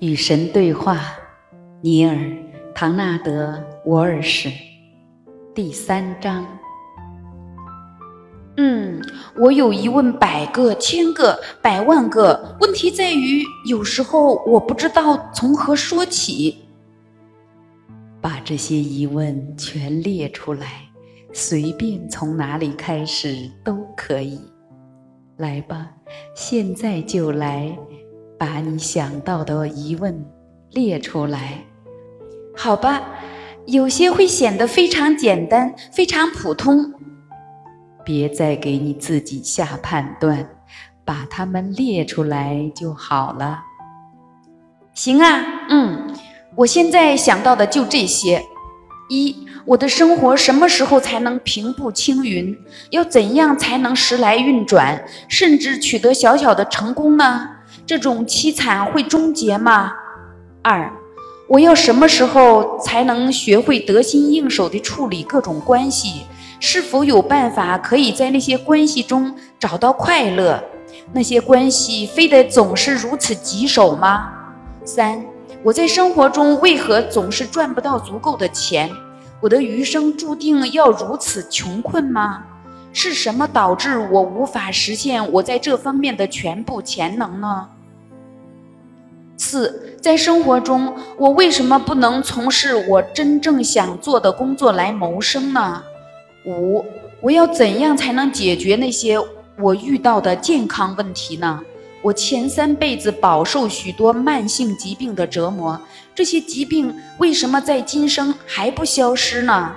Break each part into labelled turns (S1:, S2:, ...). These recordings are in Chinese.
S1: 与神对话，尼尔·唐纳德·沃尔什，第三章。
S2: 嗯，我有疑问百个、千个、百万个，问题在于有时候我不知道从何说起。
S1: 把这些疑问全列出来，随便从哪里开始都可以。来吧，现在就来。把你想到的疑问列出来，
S2: 好吧？有些会显得非常简单，非常普通。
S1: 别再给你自己下判断，把它们列出来就好了。
S2: 行啊，嗯，我现在想到的就这些：一，我的生活什么时候才能平步青云？要怎样才能时来运转，甚至取得小小的成功呢？这种凄惨会终结吗？二，我要什么时候才能学会得心应手地处理各种关系？是否有办法可以在那些关系中找到快乐？那些关系非得总是如此棘手吗？三，我在生活中为何总是赚不到足够的钱？我的余生注定要如此穷困吗？是什么导致我无法实现我在这方面的全部潜能呢？四，在生活中，我为什么不能从事我真正想做的工作来谋生呢？五，我要怎样才能解决那些我遇到的健康问题呢？我前三辈子饱受许多慢性疾病的折磨，这些疾病为什么在今生还不消失呢？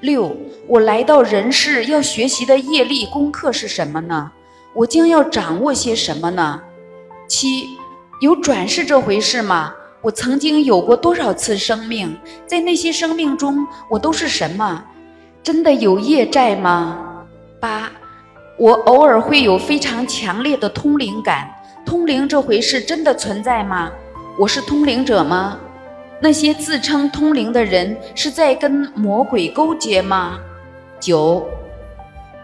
S2: 六，我来到人世要学习的业力功课是什么呢？我将要掌握些什么呢？七。有转世这回事吗？我曾经有过多少次生命？在那些生命中，我都是什么？真的有业债吗？八，我偶尔会有非常强烈的通灵感，通灵这回事真的存在吗？我是通灵者吗？那些自称通灵的人是在跟魔鬼勾结吗？九，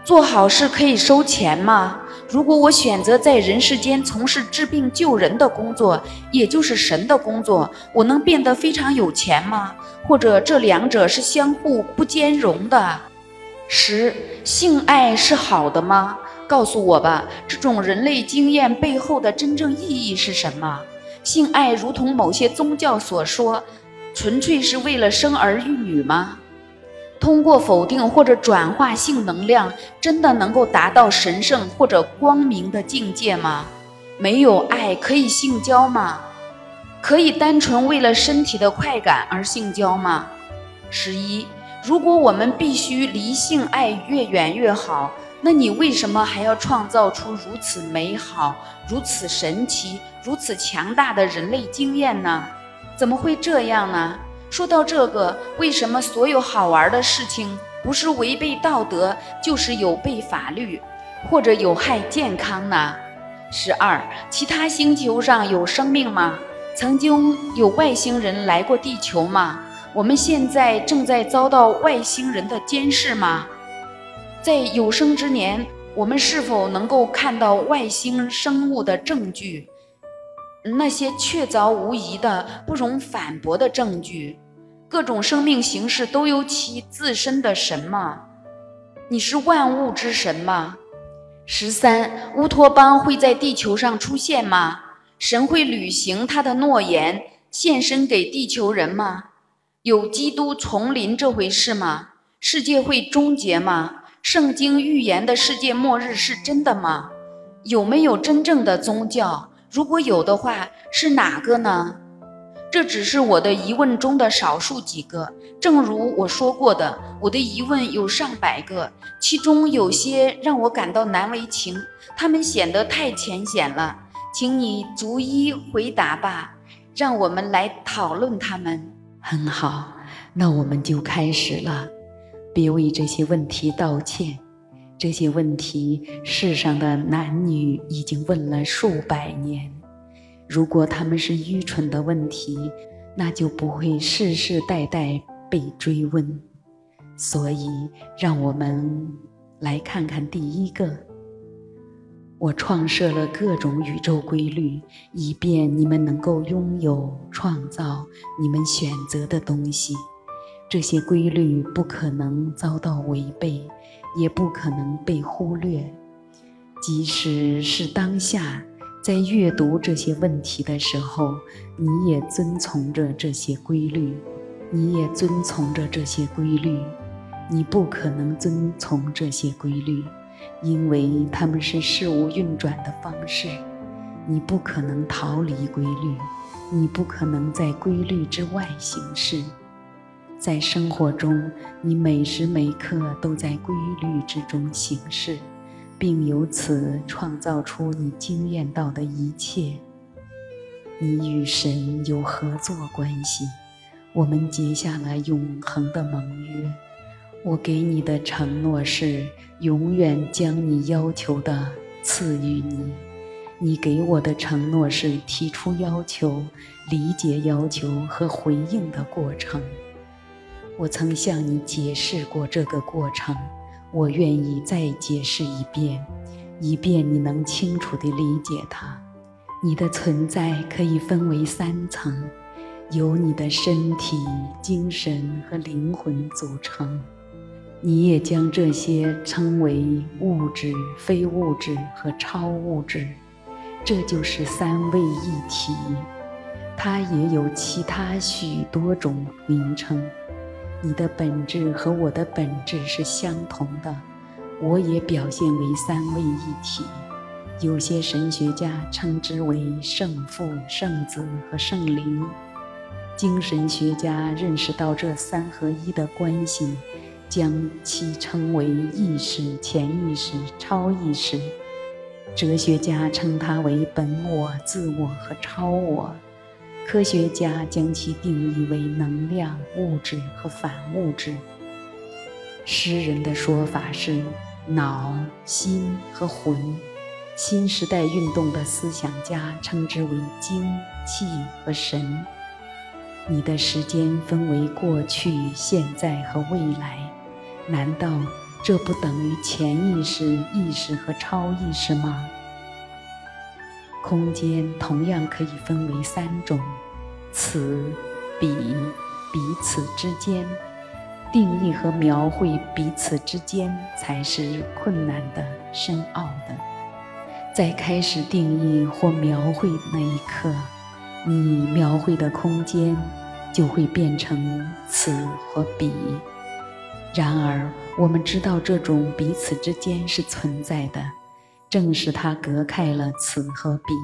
S2: 做好事可以收钱吗？如果我选择在人世间从事治病救人的工作，也就是神的工作，我能变得非常有钱吗？或者这两者是相互不兼容的？十，性爱是好的吗？告诉我吧，这种人类经验背后的真正意义是什么？性爱如同某些宗教所说，纯粹是为了生儿育女吗？通过否定或者转化性能量，真的能够达到神圣或者光明的境界吗？没有爱可以性交吗？可以单纯为了身体的快感而性交吗？十一，如果我们必须离性爱越远越好，那你为什么还要创造出如此美好、如此神奇、如此强大的人类经验呢？怎么会这样呢？说到这个，为什么所有好玩的事情不是违背道德，就是有悖法律，或者有害健康呢？十二，其他星球上有生命吗？曾经有外星人来过地球吗？我们现在正在遭到外星人的监视吗？在有生之年，我们是否能够看到外星生物的证据？那些确凿无疑的、不容反驳的证据？各种生命形式都有其自身的神吗？你是万物之神吗？十三，乌托邦会在地球上出现吗？神会履行他的诺言，献身给地球人吗？有基督丛林这回事吗？世界会终结吗？圣经预言的世界末日是真的吗？有没有真正的宗教？如果有的话，是哪个呢？这只是我的疑问中的少数几个。正如我说过的，我的疑问有上百个，其中有些让我感到难为情，他们显得太浅显了。请你逐一回答吧，让我们来讨论他们。
S1: 很好，那我们就开始了。别为这些问题道歉，这些问题世上的男女已经问了数百年。如果他们是愚蠢的问题，那就不会世世代代被追问。所以，让我们来看看第一个：我创设了各种宇宙规律，以便你们能够拥有、创造你们选择的东西。这些规律不可能遭到违背，也不可能被忽略。即使是当下，在阅读这些问题的时候，你也遵从着这些规律，你也遵从着这些规律。你不可能遵从这些规律，因为它们是事物运转的方式。你不可能逃离规律，你不可能在规律之外行事。在生活中，你每时每刻都在规律之中行事，并由此创造出你惊艳到的一切。你与神有合作关系，我们结下了永恒的盟约。我给你的承诺是永远将你要求的赐予你。你给我的承诺是提出要求、理解要求和回应的过程。我曾向你解释过这个过程，我愿意再解释一遍，以便你能清楚地理解它。你的存在可以分为三层，由你的身体、精神和灵魂组成。你也将这些称为物质、非物质和超物质，这就是三位一体。它也有其他许多种名称。你的本质和我的本质是相同的，我也表现为三位一体。有些神学家称之为圣父、圣子和圣灵。精神学家认识到这三合一的关系，将其称为意识、潜意识、超意识。哲学家称它为本我、自我和超我。科学家将其定义为能量、物质和反物质。诗人的说法是脑、心和魂。新时代运动的思想家称之为精、气和神。你的时间分为过去、现在和未来，难道这不等于潜意识、意识和超意识吗？空间同样可以分为三种：此、彼、彼此之间。定义和描绘彼此之间才是困难的、深奥的。在开始定义或描绘那一刻，你描绘的空间就会变成此或彼。然而，我们知道这种彼此之间是存在的。正是它隔开了此和彼，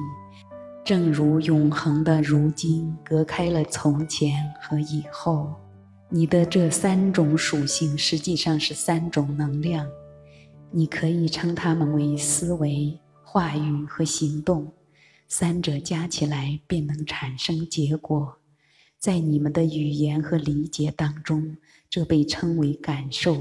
S1: 正如永恒的如今隔开了从前和以后。你的这三种属性实际上是三种能量，你可以称它们为思维、话语和行动，三者加起来便能产生结果。在你们的语言和理解当中，这被称为感受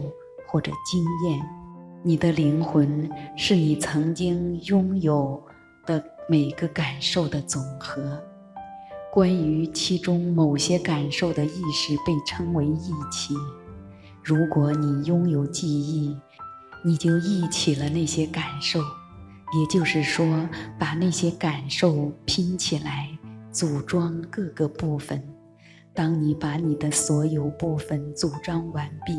S1: 或者经验。你的灵魂是你曾经拥有的每个感受的总和。关于其中某些感受的意识被称为忆起。如果你拥有记忆，你就忆起了那些感受，也就是说，把那些感受拼起来，组装各个部分。当你把你的所有部分组装完毕。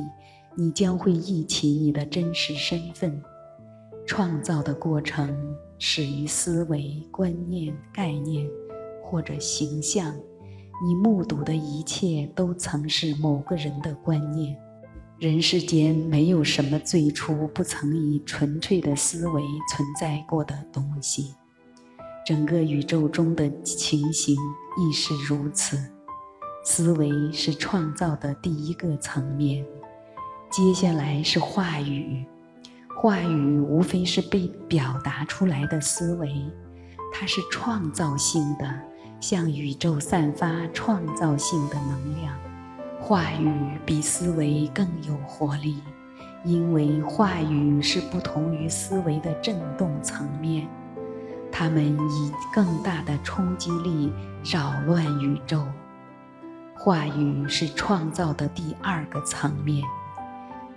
S1: 你将会忆起你的真实身份。创造的过程始于思维、观念、概念或者形象。你目睹的一切都曾是某个人的观念。人世间没有什么最初不曾以纯粹的思维存在过的东西。整个宇宙中的情形亦是如此。思维是创造的第一个层面。接下来是话语，话语无非是被表达出来的思维，它是创造性的，向宇宙散发创造性的能量。话语比思维更有活力，因为话语是不同于思维的振动层面，它们以更大的冲击力扰乱宇宙。话语是创造的第二个层面。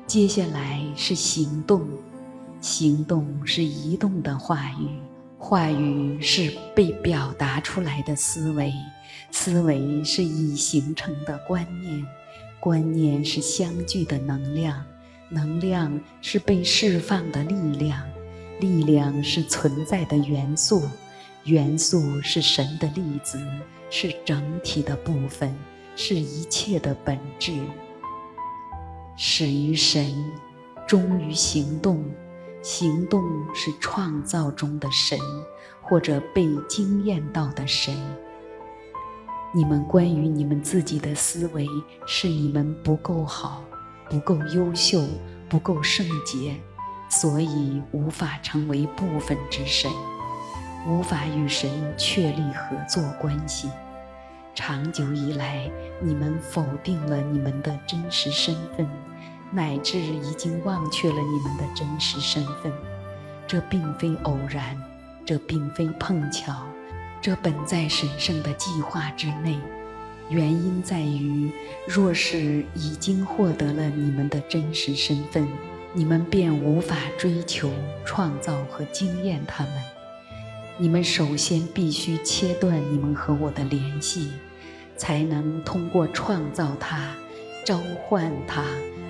S1: 接下来是行动，行动是移动的话语，话语是被表达出来的思维，思维是已形成的观念，观念是相聚的能量，能量是被释放的力量，力量是存在的元素，元素是神的粒子，是整体的部分，是一切的本质。始于神，终于行动。行动是创造中的神，或者被惊艳到的神。你们关于你们自己的思维是你们不够好、不够优秀、不够圣洁，所以无法成为部分之神，无法与神确立合作关系。长久以来，你们否定了你们的真实身份。乃至已经忘却了你们的真实身份，这并非偶然，这并非碰巧，这本在神圣的计划之内。原因在于，若是已经获得了你们的真实身份，你们便无法追求、创造和经验他们。你们首先必须切断你们和我的联系，才能通过创造它、召唤它。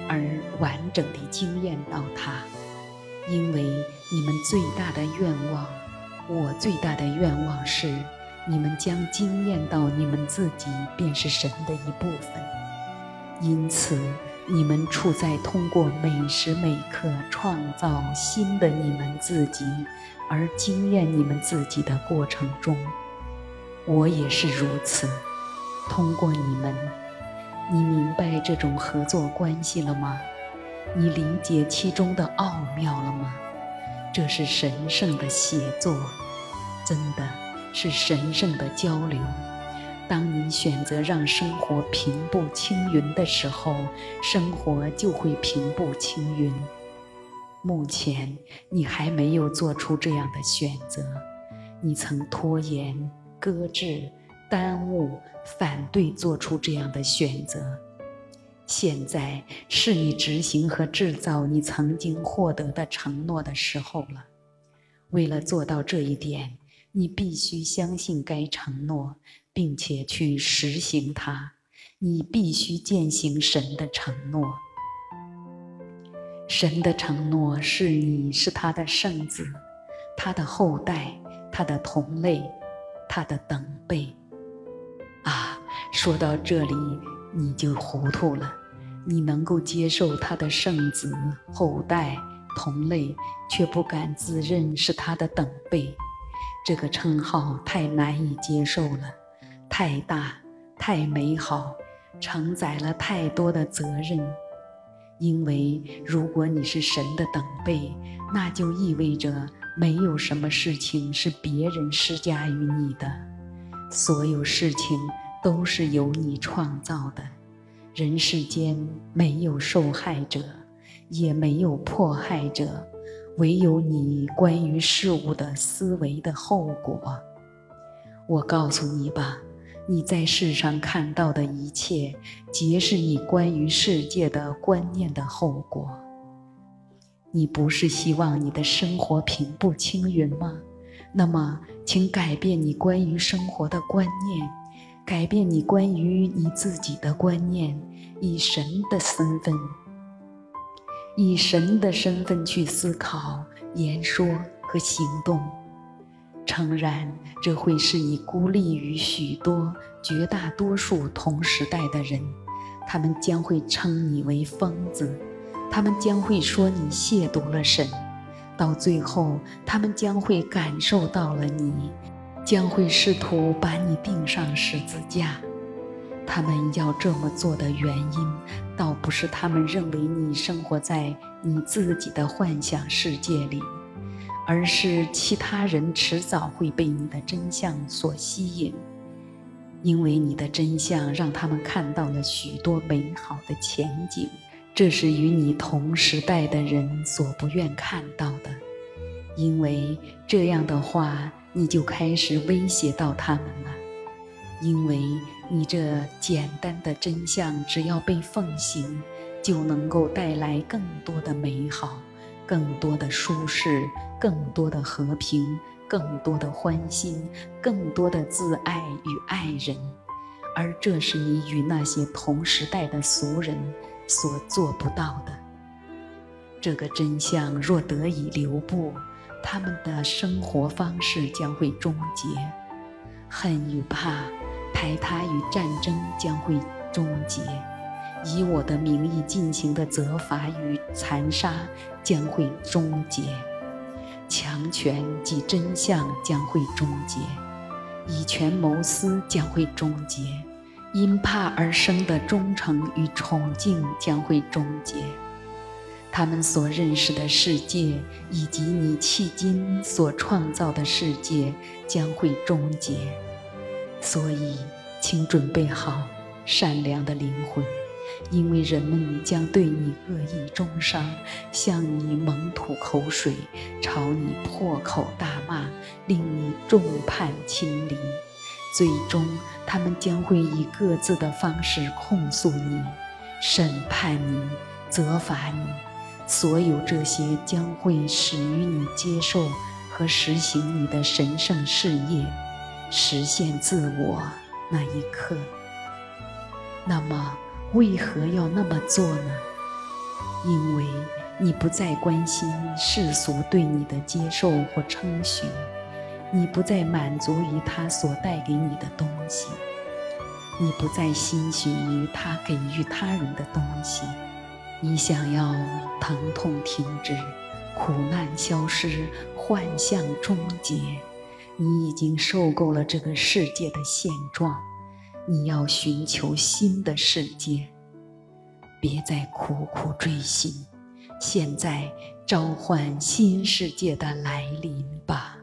S1: 而完整地惊艳到它，因为你们最大的愿望，我最大的愿望是，你们将惊艳到你们自己便是神的一部分。因此，你们处在通过每时每刻创造新的你们自己而惊艳你们自己的过程中。我也是如此，通过你们。你明白这种合作关系了吗？你理解其中的奥妙了吗？这是神圣的写作，真的是神圣的交流。当你选择让生活平步青云的时候，生活就会平步青云。目前你还没有做出这样的选择，你曾拖延、搁置。耽误、反对做出这样的选择。现在是你执行和制造你曾经获得的承诺的时候了。为了做到这一点，你必须相信该承诺，并且去实行它。你必须践行神的承诺。神的承诺是你是他的圣子，他的后代，他的同类，他的等辈。啊，说到这里你就糊涂了。你能够接受他的圣子后代同类，却不敢自认是他的等辈，这个称号太难以接受了，太大，太美好，承载了太多的责任。因为如果你是神的等辈，那就意味着没有什么事情是别人施加于你的。所有事情都是由你创造的，人世间没有受害者，也没有迫害者，唯有你关于事物的思维的后果。我告诉你吧，你在世上看到的一切，皆是你关于世界的观念的后果。你不是希望你的生活平步青云吗？那么，请改变你关于生活的观念，改变你关于你自己的观念，以神的身份，以神的身份去思考、言说和行动。诚然，这会是你孤立于许多、绝大多数同时代的人，他们将会称你为疯子，他们将会说你亵渎了神。到最后，他们将会感受到了你，将会试图把你钉上十字架。他们要这么做的原因，倒不是他们认为你生活在你自己的幻想世界里，而是其他人迟早会被你的真相所吸引，因为你的真相让他们看到了许多美好的前景。这是与你同时代的人所不愿看到的，因为这样的话，你就开始威胁到他们了。因为你这简单的真相，只要被奉行，就能够带来更多的美好，更多的舒适，更多的和平，更多的欢心，更多的自爱与爱人。而这是你与那些同时代的俗人所做不到的。这个真相若得以留步，他们的生活方式将会终结，恨与怕、排他与战争将会终结，以我的名义进行的责罚与残杀将会终结，强权及真相将会终结。以权谋私将会终结，因怕而生的忠诚与崇敬将会终结。他们所认识的世界，以及你迄今所创造的世界，将会终结。所以，请准备好善良的灵魂，因为人们将对你恶意中伤，向你猛吐口水，朝你破口大骂，令你众叛亲离。最终，他们将会以各自的方式控诉你、审判你、责罚你。所有这些将会始于你接受和实行你的神圣事业，实现自我那一刻。那么，为何要那么做呢？因为你不再关心世俗对你的接受或称许。你不再满足于他所带给你的东西，你不再欣喜于他给予他人的东西，你想要疼痛停止，苦难消失，幻象终结。你已经受够了这个世界的现状，你要寻求新的世界。别再苦苦追寻，现在召唤新世界的来临吧。